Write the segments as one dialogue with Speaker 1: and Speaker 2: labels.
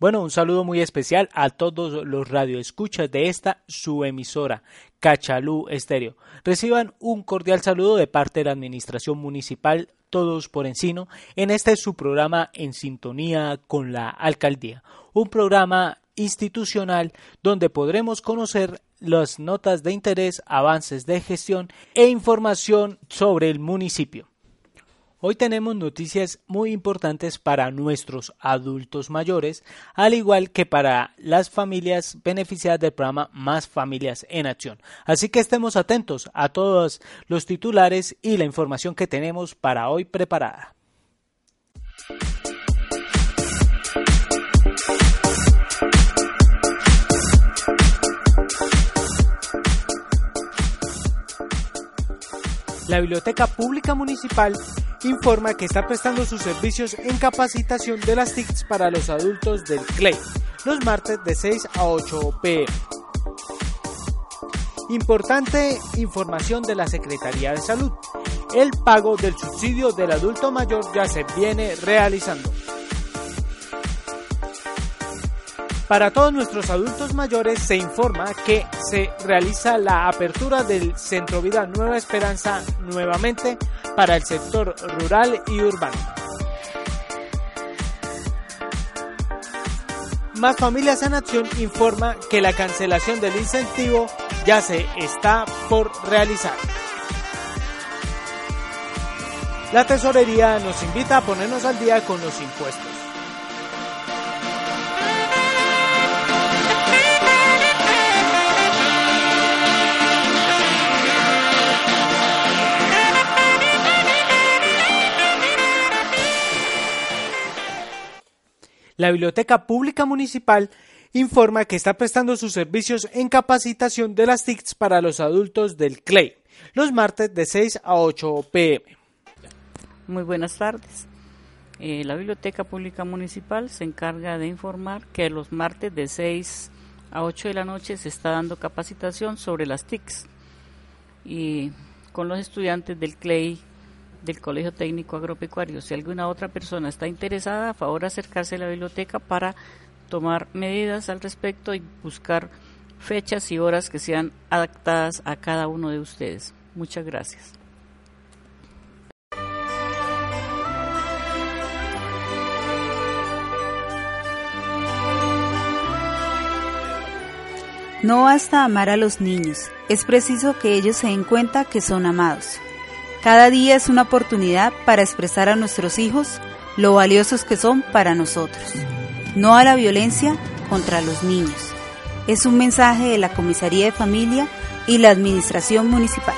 Speaker 1: Bueno, un saludo muy especial a todos los radioescuchas de esta su emisora, Cachalú Estéreo. Reciban un cordial saludo de parte de la Administración Municipal Todos por Encino en este su programa En Sintonía con la Alcaldía, un programa institucional donde podremos conocer las notas de interés, avances de gestión e información sobre el municipio. Hoy tenemos noticias muy importantes para nuestros adultos mayores, al igual que para las familias beneficiadas del programa Más Familias en Acción. Así que estemos atentos a todos los titulares y la información que tenemos para hoy preparada. La Biblioteca Pública Municipal informa que está prestando sus servicios en capacitación de las TICs para los adultos del CLEI, los martes de 6 a 8 pm. Importante información de la Secretaría de Salud. El pago del subsidio del adulto mayor ya se viene realizando. Para todos nuestros adultos mayores se informa que se realiza la apertura del Centro Vida Nueva Esperanza nuevamente para el sector rural y urbano. Más Familias en Acción informa que la cancelación del incentivo ya se está por realizar. La tesorería nos invita a ponernos al día con los impuestos. La Biblioteca Pública Municipal informa que está prestando sus servicios en capacitación de las TICs para los adultos del CLEI, los martes de 6 a 8 pm.
Speaker 2: Muy buenas tardes. Eh, la Biblioteca Pública Municipal se encarga de informar que los martes de 6 a 8 de la noche se está dando capacitación sobre las TICs y con los estudiantes del CLEI del Colegio Técnico Agropecuario. Si alguna otra persona está interesada, a favor acercarse a la biblioteca para tomar medidas al respecto y buscar fechas y horas que sean adaptadas a cada uno de ustedes. Muchas gracias.
Speaker 3: No basta amar a los niños, es preciso que ellos se den cuenta que son amados. Cada día es una oportunidad para expresar a nuestros hijos lo valiosos que son para nosotros. No a la violencia contra los niños. Es un mensaje de la Comisaría de Familia y la Administración Municipal.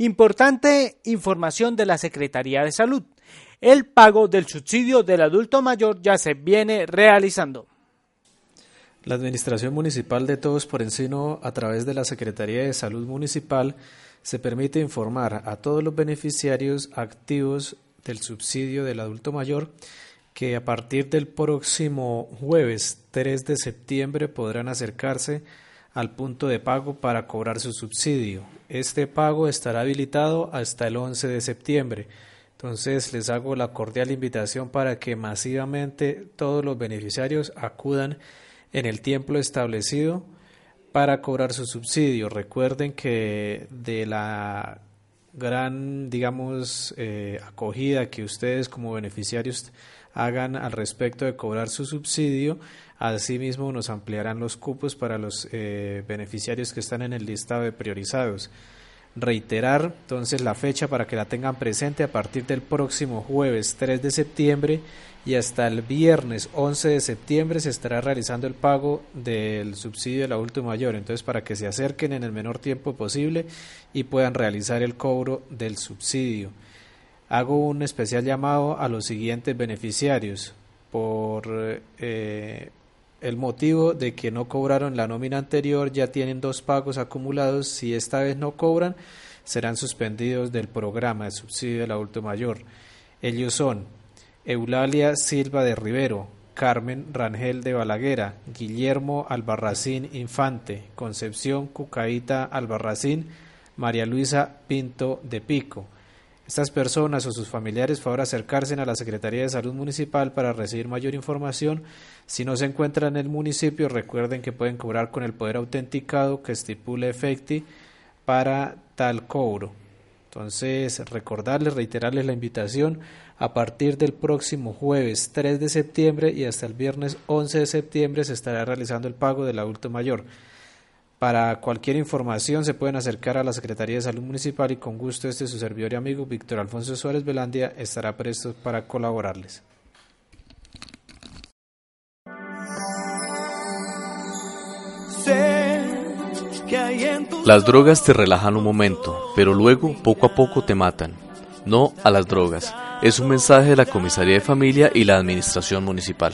Speaker 1: Importante información de la Secretaría de Salud. El pago del subsidio del adulto mayor ya se viene realizando.
Speaker 4: La Administración Municipal de Todos por Encino, a través de la Secretaría de Salud Municipal, se permite informar a todos los beneficiarios activos del subsidio del adulto mayor que a partir del próximo jueves 3 de septiembre podrán acercarse al punto de pago para cobrar su subsidio. Este pago estará habilitado hasta el 11 de septiembre. Entonces les hago la cordial invitación para que masivamente todos los beneficiarios acudan en el tiempo establecido para cobrar su subsidio. Recuerden que de la gran, digamos, eh, acogida que ustedes como beneficiarios hagan al respecto de cobrar su subsidio, asimismo nos ampliarán los cupos para los eh, beneficiarios que están en el listado de priorizados reiterar entonces la fecha para que la tengan presente a partir del próximo jueves 3 de septiembre y hasta el viernes 11 de septiembre se estará realizando el pago del subsidio del adulto mayor. Entonces, para que se acerquen en el menor tiempo posible y puedan realizar el cobro del subsidio. Hago un especial llamado a los siguientes beneficiarios por eh, el motivo de que no cobraron la nómina anterior, ya tienen dos pagos acumulados, si esta vez no cobran, serán suspendidos del programa de subsidio del adulto mayor. Ellos son Eulalia Silva de Rivero, Carmen Rangel de Balaguera, Guillermo Albarracín Infante, Concepción Cucaíta Albarracín, María Luisa Pinto de Pico. Estas personas o sus familiares favor acercarse a la Secretaría de Salud Municipal para recibir mayor información. Si no se encuentran en el municipio, recuerden que pueden cobrar con el poder autenticado que estipule efecti para tal cobro. Entonces, recordarles, reiterarles la invitación a partir del próximo jueves 3 de septiembre y hasta el viernes 11 de septiembre se estará realizando el pago del adulto mayor. Para cualquier información se pueden acercar a la Secretaría de Salud Municipal y con gusto este su servidor y amigo Víctor Alfonso Suárez Velandia estará presto para colaborarles.
Speaker 5: Las drogas te relajan un momento, pero luego poco a poco te matan. No a las drogas. Es un mensaje de la Comisaría de Familia y la Administración Municipal.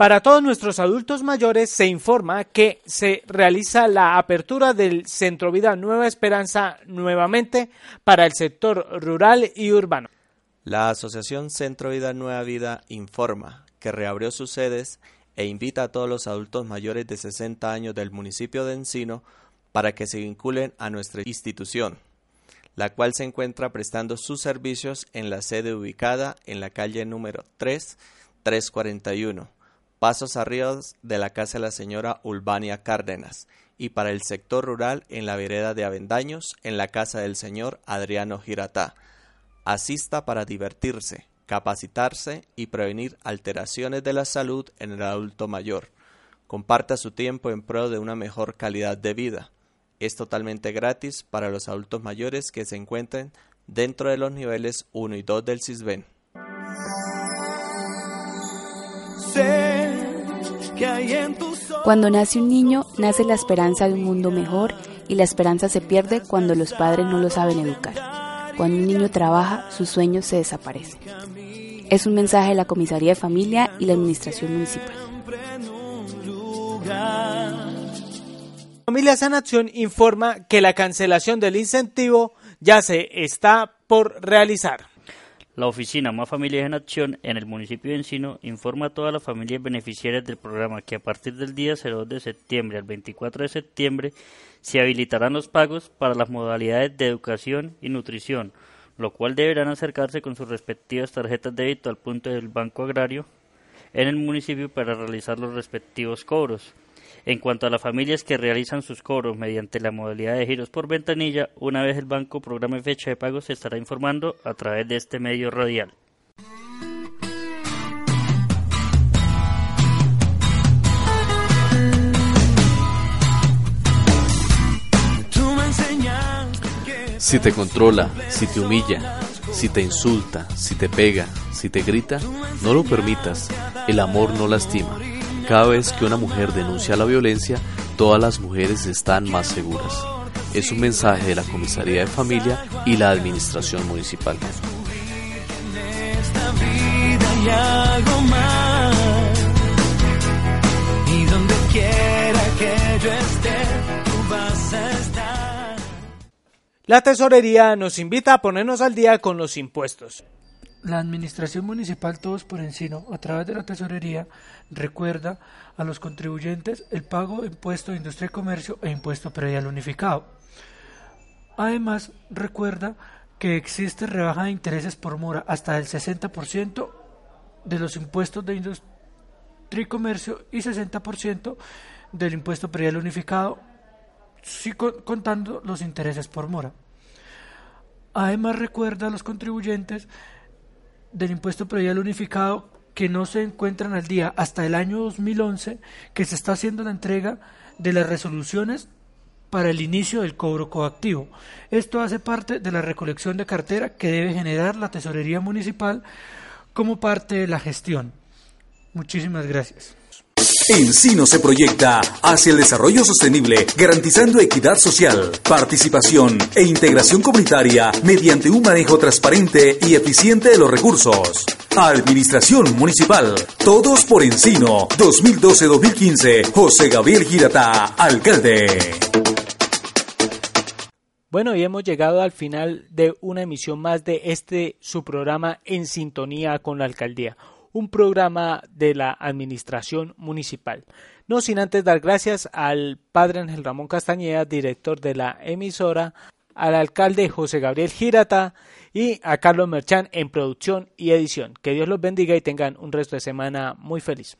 Speaker 1: Para todos nuestros adultos mayores se informa que se realiza la apertura del Centro Vida Nueva Esperanza nuevamente para el sector rural y urbano.
Speaker 6: La Asociación Centro Vida Nueva Vida informa que reabrió sus sedes e invita a todos los adultos mayores de 60 años del municipio de Encino para que se vinculen a nuestra institución, la cual se encuentra prestando sus servicios en la sede ubicada en la calle número 3, 341 pasos arriba de la casa de la señora Ulvania Cárdenas, y para el sector rural en la vereda de Avendaños, en la casa del señor Adriano Giratá. Asista para divertirse, capacitarse y prevenir alteraciones de la salud en el adulto mayor. Comparta su tiempo en pro de una mejor calidad de vida. Es totalmente gratis para los adultos mayores que se encuentren dentro de los niveles 1 y 2 del CISBEN.
Speaker 7: Cuando nace un niño, nace la esperanza de un mundo mejor y la esperanza se pierde cuando los padres no lo saben educar. Cuando un niño trabaja, sus sueños se desaparecen. Es un mensaje de la Comisaría de Familia y la Administración Municipal.
Speaker 1: Familia San Acción informa que la cancelación del incentivo ya se está por realizar.
Speaker 8: La oficina Más Familias en Acción en el municipio de Encino informa a todas las familias beneficiarias del programa que a partir del día 02 de septiembre al 24 de septiembre se habilitarán los pagos para las modalidades de educación y nutrición, lo cual deberán acercarse con sus respectivas tarjetas de débito al punto del Banco Agrario en el municipio para realizar los respectivos cobros. En cuanto a las familias que realizan sus cobros mediante la modalidad de giros por ventanilla, una vez el banco programe fecha de pago se estará informando a través de este medio radial.
Speaker 5: Si te controla, si te humilla, si te insulta, si te pega, si te grita, no lo permitas. El amor no lastima. Cada vez que una mujer denuncia la violencia, todas las mujeres están más seguras. Es un mensaje de la Comisaría de Familia y la Administración Municipal.
Speaker 1: La tesorería nos invita a ponernos al día con los impuestos.
Speaker 9: La Administración Municipal Todos por Encino, a través de la Tesorería, recuerda a los contribuyentes el pago de impuesto de industria y comercio e impuesto predial unificado. Además, recuerda que existe rebaja de intereses por mora hasta el 60% de los impuestos de industria y comercio y 60% del impuesto predial unificado, contando los intereses por mora. Además, recuerda a los contribuyentes del impuesto predial unificado que no se encuentran al día hasta el año 2011 que se está haciendo la entrega de las resoluciones para el inicio del cobro coactivo. Esto hace parte de la recolección de cartera que debe generar la Tesorería Municipal como parte de la gestión. Muchísimas gracias.
Speaker 10: Encino se proyecta hacia el desarrollo sostenible, garantizando equidad social, participación e integración comunitaria mediante un manejo transparente y eficiente de los recursos. Administración Municipal, todos por Encino, 2012-2015, José Gabriel Girata, alcalde.
Speaker 1: Bueno, y hemos llegado al final de una emisión más de este su programa En Sintonía con la Alcaldía un programa de la Administración Municipal. No sin antes dar gracias al padre Ángel Ramón Castañeda, director de la emisora, al alcalde José Gabriel Girata y a Carlos Merchán en producción y edición. Que Dios los bendiga y tengan un resto de semana muy feliz.